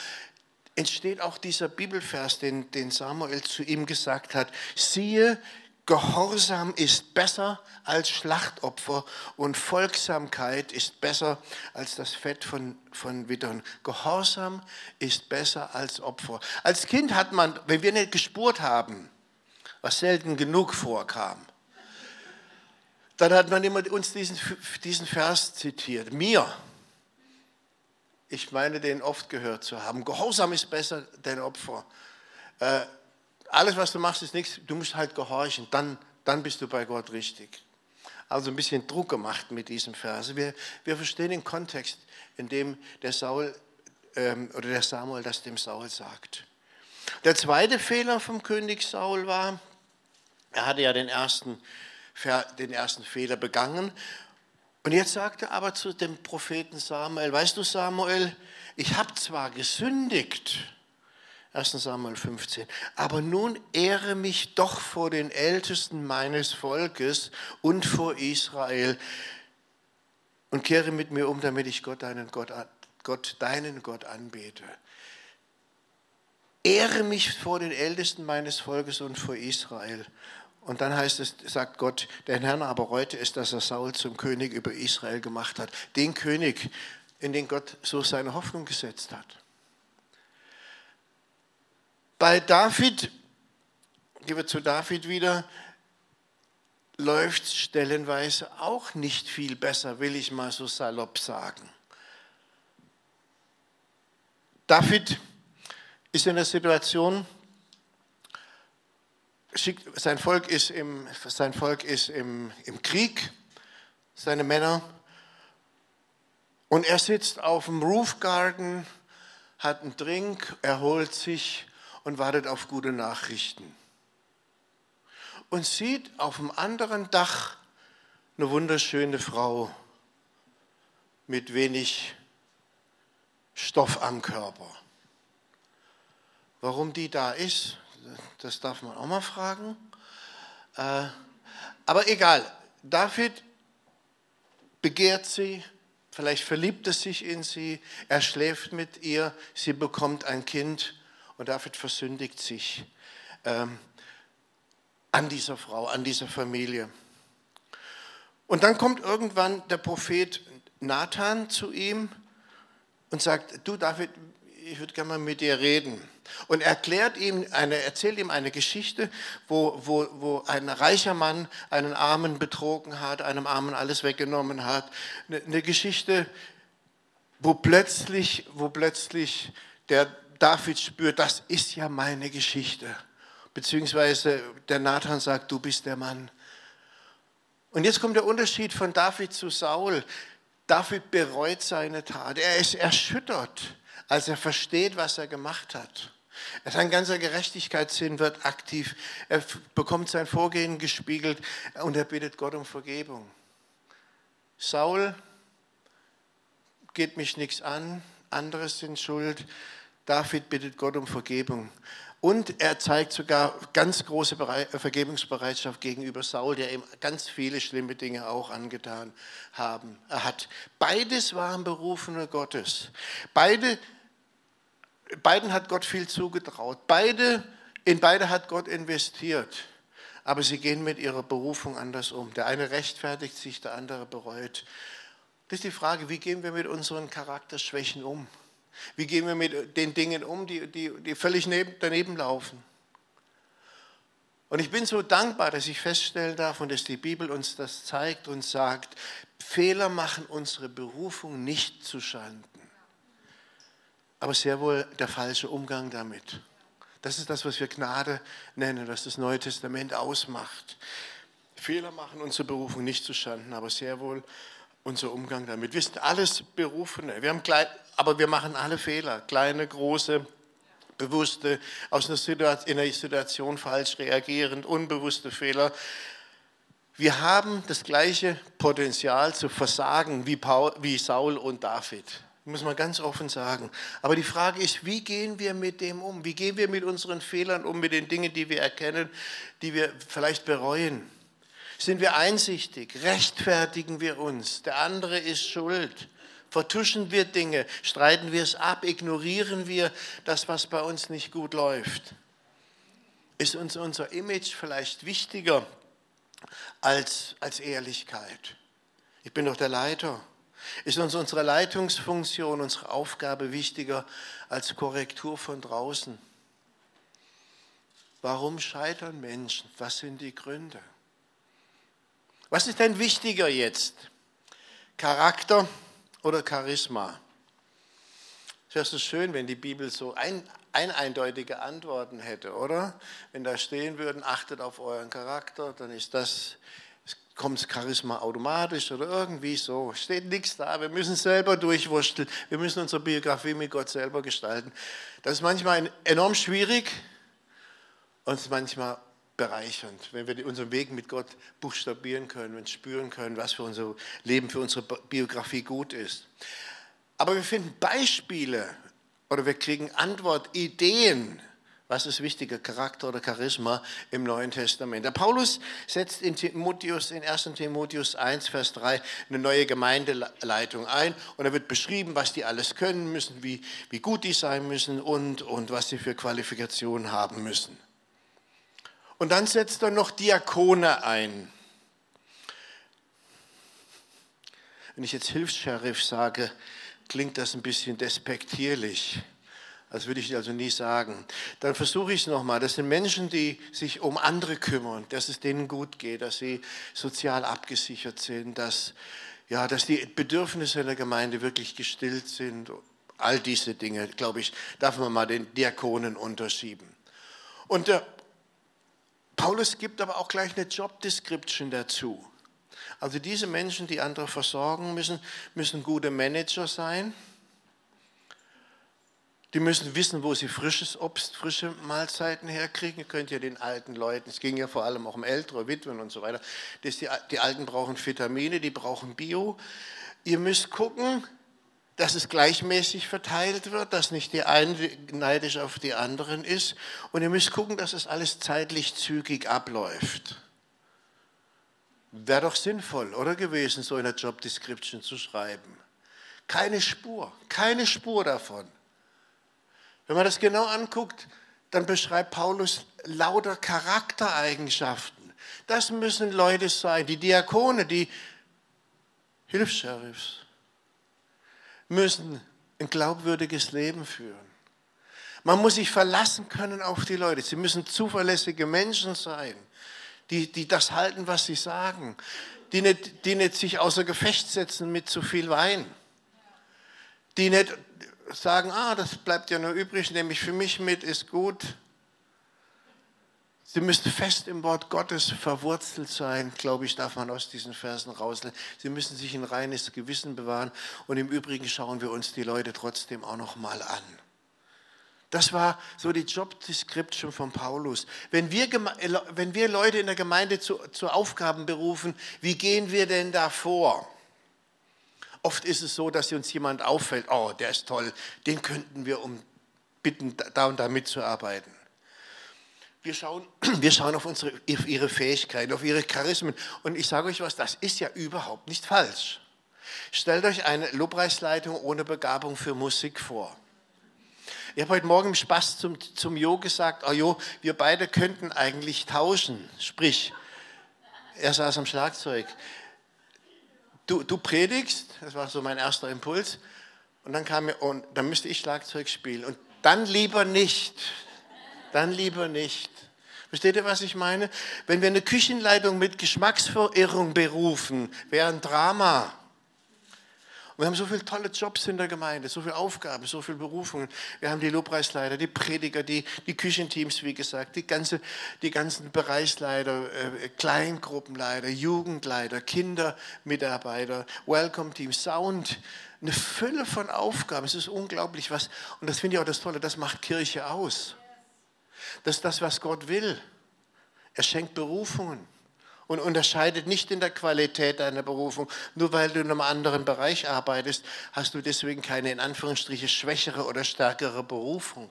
entsteht auch dieser Bibelvers, den, den Samuel zu ihm gesagt hat. Siehe, Gehorsam ist besser als Schlachtopfer und Folgsamkeit ist besser als das Fett von, von Wittern. Gehorsam ist besser als Opfer. Als Kind hat man, wenn wir nicht gespurt haben, was selten genug vorkam, dann hat man immer uns diesen, diesen Vers zitiert. Mir, ich meine, den oft gehört zu haben. Gehorsam ist besser denn Opfer. Äh, alles, was du machst, ist nichts. Du musst halt gehorchen. Dann, dann bist du bei Gott richtig. Also ein bisschen Druck gemacht mit diesem Vers. Wir, wir verstehen den Kontext, in dem der Saul ähm, oder der Samuel das dem Saul sagt. Der zweite Fehler vom König Saul war, er hatte ja den ersten, den ersten Fehler begangen. Und jetzt sagte er aber zu dem Propheten Samuel, weißt du Samuel, ich habe zwar gesündigt, 1 Samuel 15. Aber nun ehre mich doch vor den Ältesten meines Volkes und vor Israel und kehre mit mir um, damit ich Gott, deinen Gott, Gott, deinen Gott anbete. Ehre mich vor den Ältesten meines Volkes und vor Israel. Und dann heißt es, sagt Gott, der Herr aber heute ist, dass er Saul zum König über Israel gemacht hat. Den König, in den Gott so seine Hoffnung gesetzt hat. Bei David, gehen wir zu David wieder, läuft stellenweise auch nicht viel besser, will ich mal so salopp sagen. David ist in der Situation, sein Volk ist im, sein Volk ist im, im Krieg, seine Männer, und er sitzt auf dem Roof Garden, hat einen Drink, erholt sich und wartet auf gute Nachrichten. Und sieht auf dem anderen Dach eine wunderschöne Frau mit wenig Stoff am Körper. Warum die da ist, das darf man auch mal fragen. Äh, aber egal, David begehrt sie, vielleicht verliebt er sich in sie, er schläft mit ihr, sie bekommt ein Kind und David versündigt sich ähm, an dieser Frau, an dieser Familie. Und dann kommt irgendwann der Prophet Nathan zu ihm und sagt, du David, ich würde gerne mal mit dir reden. Und erklärt ihm eine, erzählt ihm eine Geschichte, wo, wo, wo ein reicher Mann einen Armen betrogen hat, einem Armen alles weggenommen hat. Eine, eine Geschichte, wo plötzlich, wo plötzlich der David spürt, das ist ja meine Geschichte. Beziehungsweise der Nathan sagt, du bist der Mann. Und jetzt kommt der Unterschied von David zu Saul. David bereut seine Tat. Er ist erschüttert, als er versteht, was er gemacht hat. Sein ganzer Gerechtigkeitssinn wird aktiv. Er bekommt sein Vorgehen gespiegelt und er bittet Gott um Vergebung. Saul geht mich nichts an, andere sind schuld. David bittet Gott um Vergebung. Und er zeigt sogar ganz große Vergebungsbereitschaft gegenüber Saul, der ihm ganz viele schlimme Dinge auch angetan haben, er hat. Beides waren Berufene Gottes. Beide, beiden hat Gott viel zugetraut. Beide, in beide hat Gott investiert. Aber sie gehen mit ihrer Berufung anders um. Der eine rechtfertigt sich, der andere bereut. Das ist die Frage, wie gehen wir mit unseren Charakterschwächen um? Wie gehen wir mit den Dingen um, die, die, die völlig neben, daneben laufen? Und ich bin so dankbar, dass ich feststellen darf und dass die Bibel uns das zeigt und sagt, Fehler machen unsere Berufung nicht zu Schanden. aber sehr wohl der falsche Umgang damit. Das ist das, was wir Gnade nennen, was das Neue Testament ausmacht. Fehler machen unsere Berufung nicht zustande, aber sehr wohl unser Umgang damit. Wir sind alles Berufene, wir haben aber wir machen alle Fehler, kleine, große, bewusste, aus einer Situation, in einer Situation falsch reagierend, unbewusste Fehler. Wir haben das gleiche Potenzial zu versagen wie, Paul, wie Saul und David. Muss man ganz offen sagen. Aber die Frage ist, wie gehen wir mit dem um? Wie gehen wir mit unseren Fehlern um, mit den Dingen, die wir erkennen, die wir vielleicht bereuen? Sind wir einsichtig? Rechtfertigen wir uns? Der andere ist schuld. Vertuschen wir Dinge? Streiten wir es ab? Ignorieren wir das, was bei uns nicht gut läuft? Ist uns unser Image vielleicht wichtiger als, als Ehrlichkeit? Ich bin doch der Leiter. Ist uns unsere Leitungsfunktion, unsere Aufgabe wichtiger als Korrektur von draußen? Warum scheitern Menschen? Was sind die Gründe? Was ist denn wichtiger jetzt? Charakter oder Charisma? Wäre so schön, wenn die Bibel so ein, ein eindeutige Antworten hätte, oder? Wenn da stehen würden, achtet auf euren Charakter, dann ist das kommt das Charisma automatisch oder irgendwie so. Steht nichts da. Wir müssen selber durchwursteln. Wir müssen unsere Biografie mit Gott selber gestalten. Das ist manchmal enorm schwierig und manchmal bereichernd, wenn wir unseren Weg mit Gott buchstabieren können und spüren können, was für unser Leben, für unsere Biografie gut ist. Aber wir finden Beispiele oder wir kriegen Antwort, Ideen was ist wichtiger, Charakter oder Charisma im Neuen Testament? Der Paulus setzt in, Timotheus, in 1. Timotheus 1, Vers 3 eine neue Gemeindeleitung ein und da wird beschrieben, was die alles können müssen, wie, wie gut die sein müssen und, und was sie für Qualifikationen haben müssen. Und dann setzt er noch Diakone ein. Wenn ich jetzt Hilfs-Sheriff sage, klingt das ein bisschen despektierlich. Das würde ich also nie sagen. Dann versuche ich es nochmal. Das sind Menschen, die sich um andere kümmern, dass es denen gut geht, dass sie sozial abgesichert sind, dass, ja, dass die Bedürfnisse in der Gemeinde wirklich gestillt sind. All diese Dinge, glaube ich, darf man mal den Diakonen unterschieben. Und der Paulus gibt aber auch gleich eine Job Description dazu. Also diese Menschen, die andere versorgen müssen, müssen gute Manager sein die müssen wissen, wo sie frisches Obst, frische Mahlzeiten herkriegen. Ihr könnt ja den alten Leuten, es ging ja vor allem auch um ältere Witwen und so weiter, das die, die Alten brauchen Vitamine, die brauchen Bio. Ihr müsst gucken, dass es gleichmäßig verteilt wird, dass nicht die eine neidisch auf die anderen ist. Und ihr müsst gucken, dass es alles zeitlich zügig abläuft. Wäre doch sinnvoll, oder gewesen, so eine Job Description zu schreiben. Keine Spur, keine Spur davon. Wenn man das genau anguckt, dann beschreibt Paulus lauter Charaktereigenschaften. Das müssen Leute sein, die Diakone, die Hilfs-Sheriffs, müssen ein glaubwürdiges Leben führen. Man muss sich verlassen können auf die Leute. Sie müssen zuverlässige Menschen sein, die, die das halten, was sie sagen, die nicht, die nicht sich außer Gefecht setzen mit zu viel Wein, die nicht sagen, ah, das bleibt ja nur übrig, nehme ich für mich mit, ist gut. Sie müssen fest im Wort Gottes verwurzelt sein, glaube ich, darf man aus diesen Versen rauslesen. Sie müssen sich ein reines Gewissen bewahren und im Übrigen schauen wir uns die Leute trotzdem auch noch mal an. Das war so die Job Description von Paulus. Wenn wir, wenn wir Leute in der Gemeinde zu, zu Aufgaben berufen, wie gehen wir denn da vor? Oft ist es so, dass uns jemand auffällt, oh, der ist toll, den könnten wir um bitten, da und da mitzuarbeiten. Wir schauen, <clears throat> wir schauen auf, unsere, auf ihre Fähigkeiten, auf ihre Charismen. Und ich sage euch was, das ist ja überhaupt nicht falsch. Stellt euch eine Lobpreisleitung ohne Begabung für Musik vor. Ich habe heute Morgen im Spaß zum, zum Jo gesagt, oh Jo, wir beide könnten eigentlich tauschen. Sprich, er saß am Schlagzeug du, du predigst, das war so mein erster Impuls, und dann kam mir, und dann müsste ich Schlagzeug spielen. Und dann lieber nicht. Dann lieber nicht. Versteht ihr, was ich meine? Wenn wir eine Küchenleitung mit Geschmacksverirrung berufen, wäre ein Drama. Und wir haben so viele tolle Jobs in der Gemeinde, so viele Aufgaben, so viele Berufungen. Wir haben die Lobpreisleiter, die Prediger, die, die Küchenteams, wie gesagt, die, ganze, die ganzen Bereichsleiter, äh, Kleingruppenleiter, Jugendleiter, Kindermitarbeiter, Welcome Team, Sound. Eine Fülle von Aufgaben. Es ist unglaublich was. Und das finde ich auch das Tolle, das macht Kirche aus. Das ist das, was Gott will. Er schenkt Berufungen und unterscheidet nicht in der Qualität deiner Berufung. Nur weil du in einem anderen Bereich arbeitest, hast du deswegen keine in Anführungsstriche schwächere oder stärkere Berufung.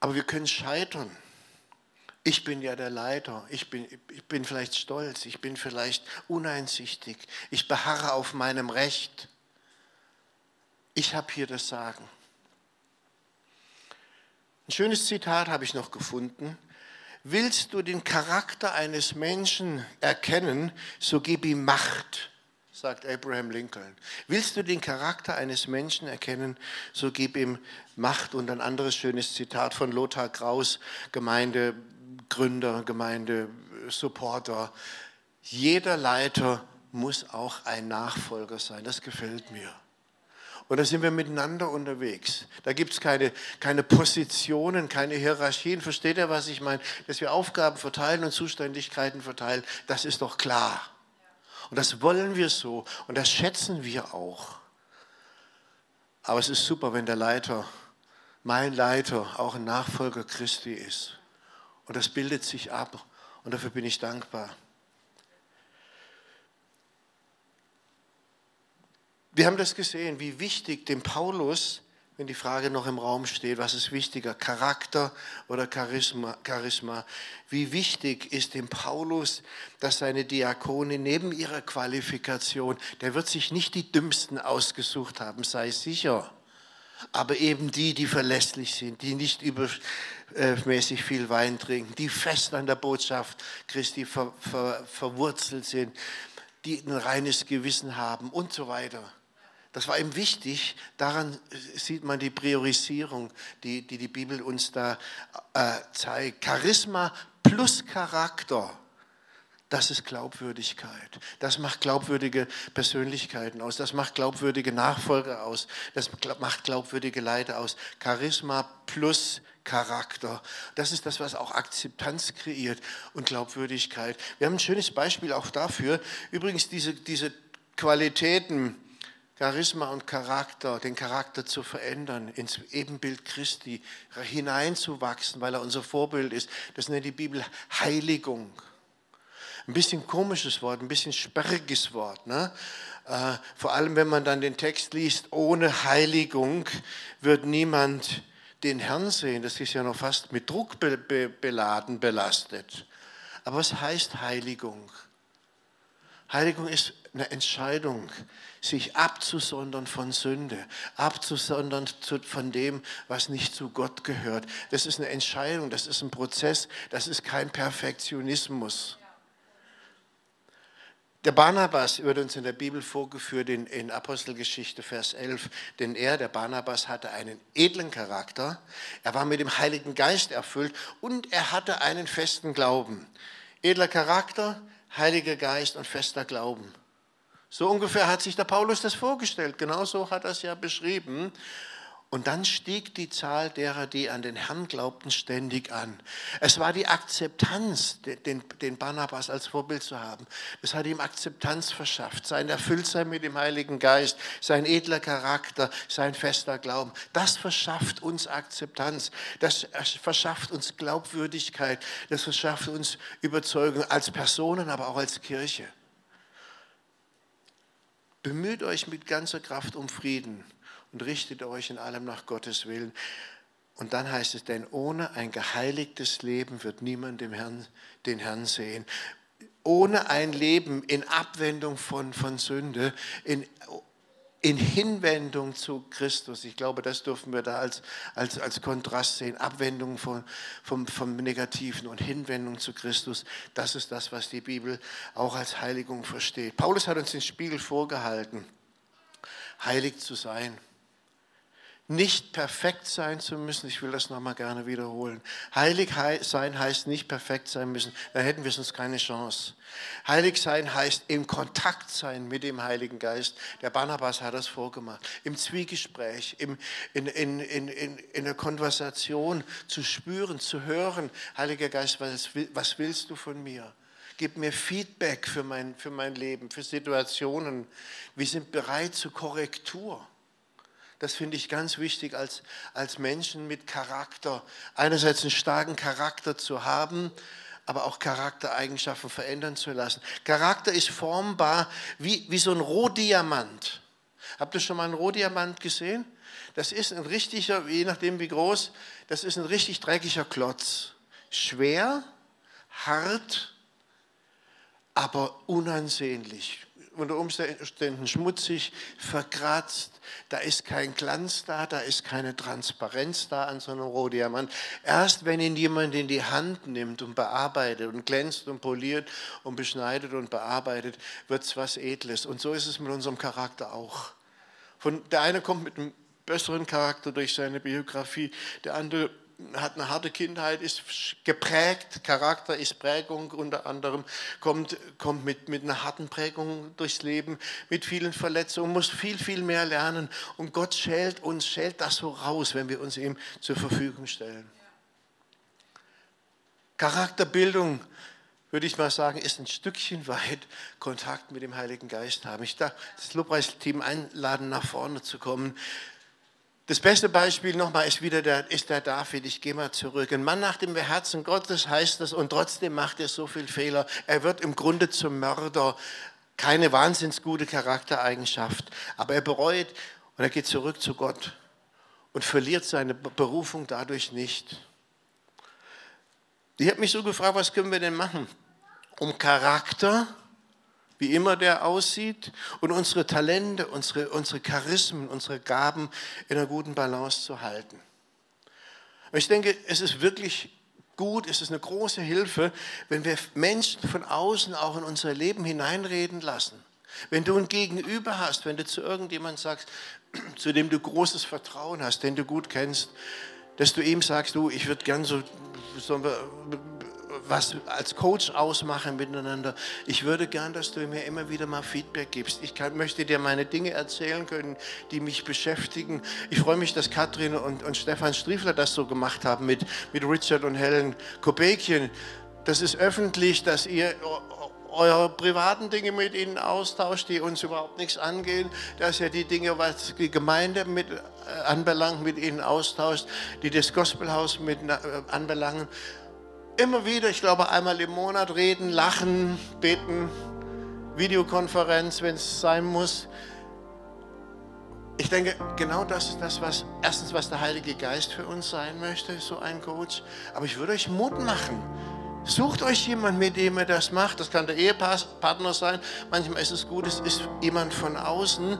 Aber wir können scheitern. Ich bin ja der Leiter, ich bin, ich bin vielleicht stolz, ich bin vielleicht uneinsichtig, ich beharre auf meinem Recht. Ich habe hier das Sagen. Ein schönes Zitat habe ich noch gefunden. Willst du den Charakter eines Menschen erkennen, so gib ihm Macht, sagt Abraham Lincoln. Willst du den Charakter eines Menschen erkennen, so gib ihm Macht. Und ein anderes schönes Zitat von Lothar Kraus, Gemeindegründer, Gemeindesupporter. Jeder Leiter muss auch ein Nachfolger sein. Das gefällt mir. Und da sind wir miteinander unterwegs. Da gibt es keine, keine Positionen, keine Hierarchien. Versteht ihr, was ich meine? Dass wir Aufgaben verteilen und Zuständigkeiten verteilen, das ist doch klar. Und das wollen wir so und das schätzen wir auch. Aber es ist super, wenn der Leiter, mein Leiter, auch ein Nachfolger Christi ist. Und das bildet sich ab. Und dafür bin ich dankbar. Wir haben das gesehen, wie wichtig dem Paulus, wenn die Frage noch im Raum steht, was ist wichtiger, Charakter oder Charisma, Charisma, wie wichtig ist dem Paulus, dass seine Diakone neben ihrer Qualifikation, der wird sich nicht die Dümmsten ausgesucht haben, sei sicher, aber eben die, die verlässlich sind, die nicht übermäßig viel Wein trinken, die fest an der Botschaft Christi ver, ver, verwurzelt sind, die ein reines Gewissen haben und so weiter. Das war ihm wichtig. Daran sieht man die Priorisierung, die die, die Bibel uns da äh, zeigt. Charisma plus Charakter. Das ist Glaubwürdigkeit. Das macht glaubwürdige Persönlichkeiten aus. Das macht glaubwürdige Nachfolger aus. Das macht glaubwürdige Leiter aus. Charisma plus Charakter. Das ist das, was auch Akzeptanz kreiert und Glaubwürdigkeit. Wir haben ein schönes Beispiel auch dafür. Übrigens, diese, diese Qualitäten, Charisma und Charakter, den Charakter zu verändern, ins Ebenbild Christi hineinzuwachsen, weil er unser Vorbild ist. Das nennt die Bibel Heiligung. Ein bisschen komisches Wort, ein bisschen sperriges Wort. Ne? Äh, vor allem, wenn man dann den Text liest, ohne Heiligung wird niemand den Herrn sehen. Das ist ja noch fast mit Druck be be beladen, belastet. Aber was heißt Heiligung? Heiligung ist eine Entscheidung, sich abzusondern von Sünde, abzusondern von dem, was nicht zu Gott gehört. Das ist eine Entscheidung, das ist ein Prozess, das ist kein Perfektionismus. Der Barnabas wird uns in der Bibel vorgeführt in, in, Apostelgeschichte Vers 11, denn er, der Barnabas, hatte einen edlen Charakter, er war mit dem Heiligen Geist erfüllt und er hatte einen festen Glauben. Edler Charakter, Heiliger Geist und fester Glauben. So ungefähr hat sich der Paulus das vorgestellt. Genauso hat er es ja beschrieben. Und dann stieg die Zahl derer, die an den Herrn glaubten, ständig an. Es war die Akzeptanz, den, den Barnabas als Vorbild zu haben. Es hat ihm Akzeptanz verschafft, sein Erfülltsein mit dem Heiligen Geist, sein edler Charakter, sein fester Glauben. Das verschafft uns Akzeptanz, das verschafft uns Glaubwürdigkeit, das verschafft uns Überzeugung als Personen, aber auch als Kirche. Bemüht euch mit ganzer Kraft um Frieden und richtet euch in allem nach Gottes Willen. Und dann heißt es, denn ohne ein geheiligtes Leben wird niemand den Herrn, den Herrn sehen. Ohne ein Leben in Abwendung von, von Sünde, in in Hinwendung zu Christus. Ich glaube, das dürfen wir da als, als, als Kontrast sehen. Abwendung von, vom, vom Negativen und Hinwendung zu Christus. Das ist das, was die Bibel auch als Heiligung versteht. Paulus hat uns den Spiegel vorgehalten, heilig zu sein. Nicht perfekt sein zu müssen. Ich will das nochmal gerne wiederholen. Heilig sein heißt nicht perfekt sein müssen. Da hätten wir sonst keine Chance. Heilig sein heißt im Kontakt sein mit dem Heiligen Geist. Der Barnabas hat das vorgemacht. Im Zwiegespräch, im, in, in, in, in, in der Konversation zu spüren, zu hören. Heiliger Geist, was, was willst du von mir? Gib mir Feedback für mein, für mein Leben, für Situationen. Wir sind bereit zur Korrektur. Das finde ich ganz wichtig als, als Menschen mit Charakter. Einerseits einen starken Charakter zu haben, aber auch Charaktereigenschaften verändern zu lassen. Charakter ist formbar wie, wie so ein Rohdiamant. Habt ihr schon mal einen Rohdiamant gesehen? Das ist ein richtiger, je nachdem wie groß, das ist ein richtig dreckiger Klotz. Schwer, hart, aber unansehnlich unter Umständen schmutzig, verkratzt. Da ist kein Glanz da, da ist keine Transparenz da an so einem Rohdiamant. Erst wenn ihn jemand in die Hand nimmt und bearbeitet und glänzt und poliert und beschneidet und bearbeitet, wird es was Edles. Und so ist es mit unserem Charakter auch. Von, der eine kommt mit einem besseren Charakter durch seine Biografie, der andere hat eine harte Kindheit, ist geprägt, Charakter ist Prägung unter anderem, kommt, kommt mit, mit einer harten Prägung durchs Leben, mit vielen Verletzungen, muss viel, viel mehr lernen. Und Gott schält uns, schält das so raus, wenn wir uns ihm zur Verfügung stellen. Charakterbildung, würde ich mal sagen, ist ein Stückchen weit Kontakt mit dem Heiligen Geist haben. Ich darf das Lobpreisteam einladen, nach vorne zu kommen. Das beste Beispiel nochmal ist wieder der, ist der David. Ich gehe mal zurück. Ein Mann nach dem Herzen Gottes heißt das und trotzdem macht er so viel Fehler. Er wird im Grunde zum Mörder. Keine wahnsinns gute Charaktereigenschaft. Aber er bereut und er geht zurück zu Gott und verliert seine Berufung dadurch nicht. Ich habe mich so gefragt, was können wir denn machen, um Charakter wie immer der aussieht, und unsere Talente, unsere, unsere Charismen, unsere Gaben in einer guten Balance zu halten. Und ich denke, es ist wirklich gut, es ist eine große Hilfe, wenn wir Menschen von außen auch in unser Leben hineinreden lassen. Wenn du ein Gegenüber hast, wenn du zu irgendjemandem sagst, <clears throat> zu dem du großes Vertrauen hast, den du gut kennst, dass du ihm sagst, du, ich würde gern so, so was als Coach ausmachen miteinander. Ich würde gern, dass du mir immer wieder mal Feedback gibst. Ich kann, möchte dir meine Dinge erzählen können, die mich beschäftigen. Ich freue mich, dass Katrin und, und Stefan Striefler das so gemacht haben mit, mit Richard und Helen Kobekian. Das ist öffentlich, dass ihr eure privaten Dinge mit ihnen austauscht, die uns überhaupt nichts angehen, dass ihr die Dinge, was die Gemeinde mit äh, anbelangt, mit ihnen austauscht, die das Gospelhaus mit äh, anbelangen immer wieder, ich glaube einmal im Monat reden, lachen, beten, Videokonferenz, wenn es sein muss. Ich denke, genau das ist das, was erstens, was der Heilige Geist für uns sein möchte, so ein Coach. Aber ich würde euch Mut machen. Sucht euch jemand, mit dem ihr das macht. Das kann der Ehepartner sein. Manchmal ist es gut, es ist jemand von außen.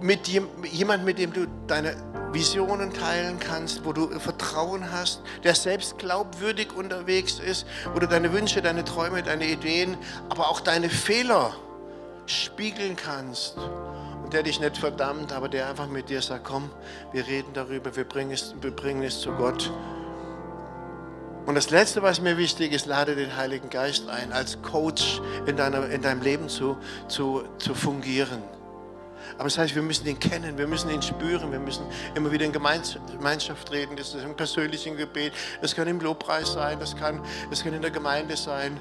Mit jemand, mit dem du deine Visionen teilen kannst, wo du Vertrauen hast, der selbst glaubwürdig unterwegs ist, wo du deine Wünsche, deine Träume, deine Ideen, aber auch deine Fehler spiegeln kannst. Und der dich nicht verdammt, aber der einfach mit dir sagt, komm, wir reden darüber, wir bringen es, wir bringen es zu Gott. Und das Letzte, was mir wichtig ist, lade den Heiligen Geist ein, als Coach in, deiner, in deinem Leben zu, zu, zu fungieren. Aber das heißt, wir müssen ihn kennen, wir müssen ihn spüren, wir müssen immer wieder in Gemeinschaft reden. Das ist im persönlichen Gebet, das kann im Lobpreis sein, das kann, das kann in der Gemeinde sein.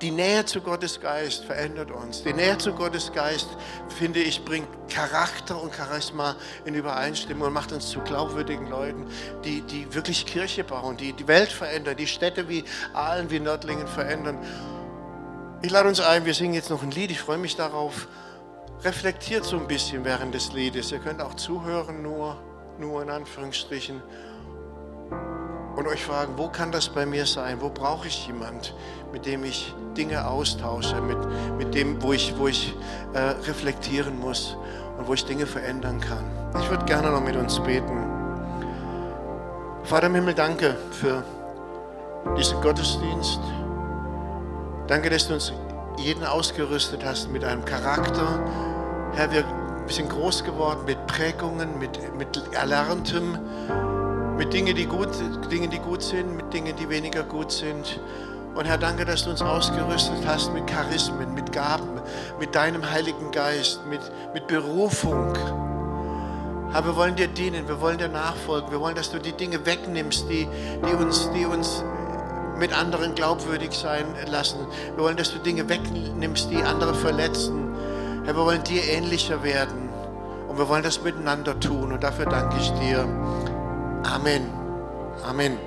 Die Nähe zu Gottes Geist verändert uns. Die Nähe zu Gottes Geist, finde ich, bringt Charakter und Charisma in Übereinstimmung und macht uns zu glaubwürdigen Leuten, die, die wirklich Kirche bauen, die die Welt verändern, die Städte wie Aalen, wie Nördlingen verändern. Ich lade uns ein, wir singen jetzt noch ein Lied, ich freue mich darauf reflektiert so ein bisschen während des Liedes. Ihr könnt auch zuhören, nur, nur in Anführungsstrichen. Und euch fragen, wo kann das bei mir sein? Wo brauche ich jemand, mit dem ich Dinge austausche, mit, mit dem, wo ich, wo ich äh, reflektieren muss und wo ich Dinge verändern kann. Ich würde gerne noch mit uns beten. Vater im Himmel, danke für diesen Gottesdienst. Danke, dass du uns jeden ausgerüstet hast mit einem Charakter. Herr, wir sind groß geworden mit Prägungen, mit, mit Erlerntem, mit Dingen die, gut, Dingen, die gut sind, mit Dingen, die weniger gut sind. Und Herr, danke, dass du uns ausgerüstet hast mit Charismen, mit Gaben, mit deinem Heiligen Geist, mit, mit Berufung. Herr, wir wollen dir dienen, wir wollen dir nachfolgen, wir wollen, dass du die Dinge wegnimmst, die, die, uns, die uns mit anderen glaubwürdig sein lassen. Wir wollen, dass du Dinge wegnimmst, die andere verletzen. Herr, wir wollen dir ähnlicher werden. Und wir wollen das miteinander tun. Und dafür danke ich dir. Amen. Amen.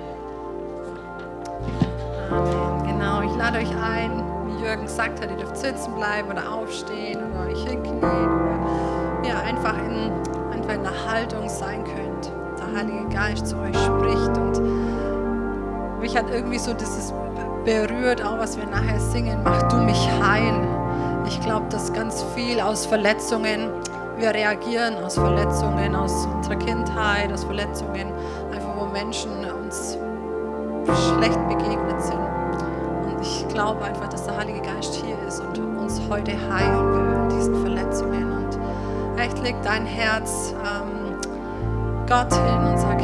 Amen. Genau, ich lade euch ein, wie Jürgen gesagt hat, ihr dürft sitzen bleiben oder aufstehen oder euch hinknien oder ja, einfach in, einfach in der Haltung sein könnt. Der Heilige Geist zu euch spricht und mich hat irgendwie so dieses berührt, auch was wir nachher singen, mach du mich heil. Ich glaube, dass ganz viel aus Verletzungen, wir reagieren aus Verletzungen, aus unserer Kindheit, aus Verletzungen, einfach wo Menschen uns schlecht begegnet sind. Und ich glaube einfach, dass der Heilige Geist hier ist und uns heute heilen will in diesen Verletzungen. Und echt legt dein Herz ähm, Gott hin und sagt,